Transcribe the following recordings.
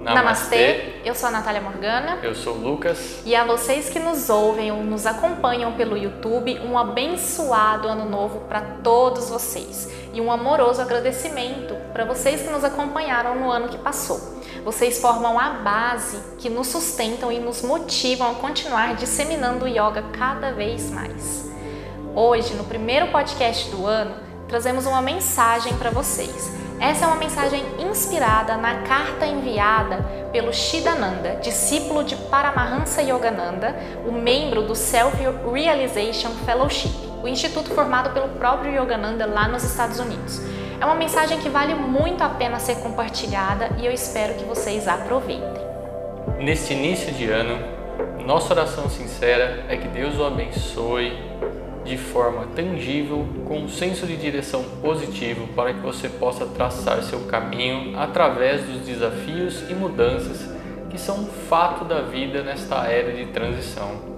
Namastê. Eu sou a Natália Morgana. Eu sou o Lucas. E a vocês que nos ouvem ou nos acompanham pelo YouTube, um abençoado ano novo para todos vocês e um amoroso agradecimento para vocês que nos acompanharam no ano que passou. Vocês formam a base que nos sustentam e nos motivam a continuar disseminando o yoga cada vez mais. Hoje, no primeiro podcast do ano, trazemos uma mensagem para vocês essa é uma mensagem inspirada na carta enviada pelo Shidananda, discípulo de Paramahansa Yogananda, o membro do Self Realization Fellowship, o instituto formado pelo próprio Yogananda lá nos Estados Unidos. É uma mensagem que vale muito a pena ser compartilhada e eu espero que vocês aproveitem. Neste início de ano, nossa oração sincera é que Deus o abençoe de forma tangível, com um senso de direção positivo para que você possa traçar seu caminho através dos desafios e mudanças que são um fato da vida nesta era de transição.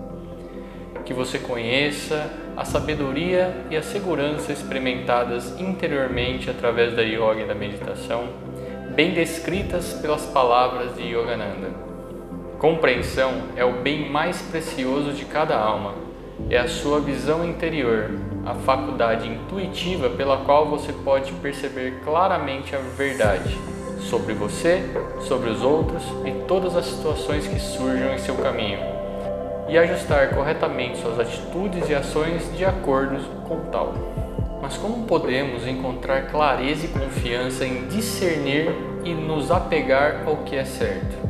Que você conheça a sabedoria e a segurança experimentadas interiormente através da yoga e da meditação, bem descritas pelas palavras de Yogananda. Compreensão é o bem mais precioso de cada alma é a sua visão interior, a faculdade intuitiva pela qual você pode perceber claramente a verdade sobre você, sobre os outros e todas as situações que surjam em seu caminho, e ajustar corretamente suas atitudes e ações de acordo com tal. Mas como podemos encontrar clareza e confiança em discernir e nos apegar ao que é certo?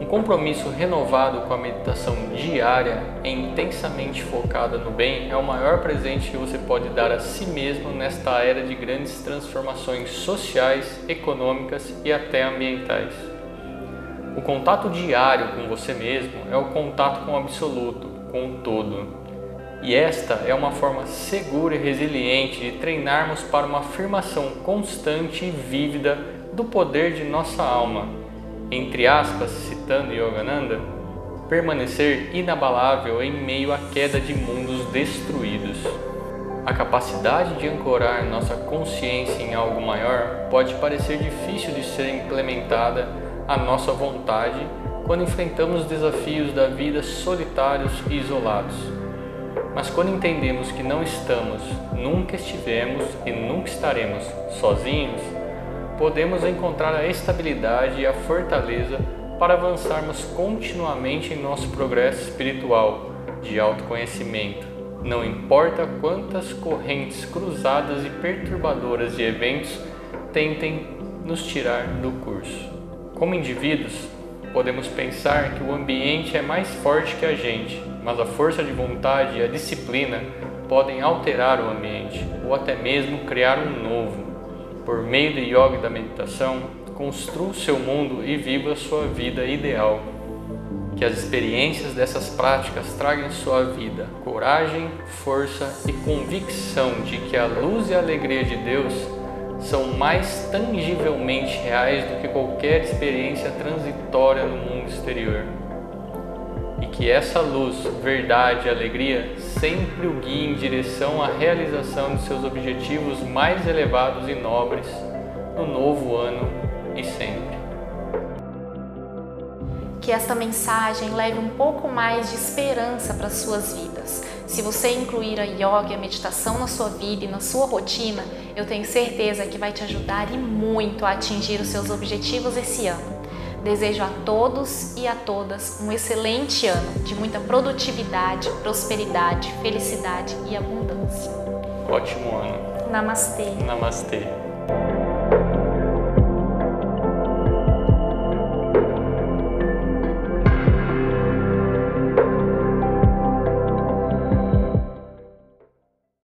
Um compromisso renovado com a meditação diária e intensamente focada no bem é o maior presente que você pode dar a si mesmo nesta era de grandes transformações sociais, econômicas e até ambientais. O contato diário com você mesmo é o contato com o absoluto, com o todo. E esta é uma forma segura e resiliente de treinarmos para uma afirmação constante e vívida do poder de nossa alma entre aspas, citando Yogananda, permanecer inabalável em meio à queda de mundos destruídos. A capacidade de ancorar nossa consciência em algo maior pode parecer difícil de ser implementada à nossa vontade quando enfrentamos desafios da vida solitários e isolados. Mas quando entendemos que não estamos, nunca estivemos e nunca estaremos sozinhos, podemos encontrar a estabilidade e a fortaleza para avançarmos continuamente em nosso progresso espiritual de autoconhecimento. Não importa quantas correntes cruzadas e perturbadoras de eventos tentem nos tirar do curso. Como indivíduos, podemos pensar que o ambiente é mais forte que a gente, mas a força de vontade e a disciplina podem alterar o ambiente ou até mesmo criar um novo por meio do yoga e da meditação, construa o seu mundo e viva a sua vida ideal. Que as experiências dessas práticas tragam em sua vida coragem, força e convicção de que a luz e a alegria de Deus são mais tangivelmente reais do que qualquer experiência transitória no mundo exterior e que essa luz, verdade e alegria sempre o guie em direção à realização de seus objetivos mais elevados e nobres no novo ano e sempre. Que esta mensagem leve um pouco mais de esperança para as suas vidas. Se você incluir a yoga e a meditação na sua vida e na sua rotina, eu tenho certeza que vai te ajudar e muito a atingir os seus objetivos esse ano. Desejo a todos e a todas um excelente ano de muita produtividade, prosperidade, felicidade e abundância. Ótimo ano. Namastê. Namastê.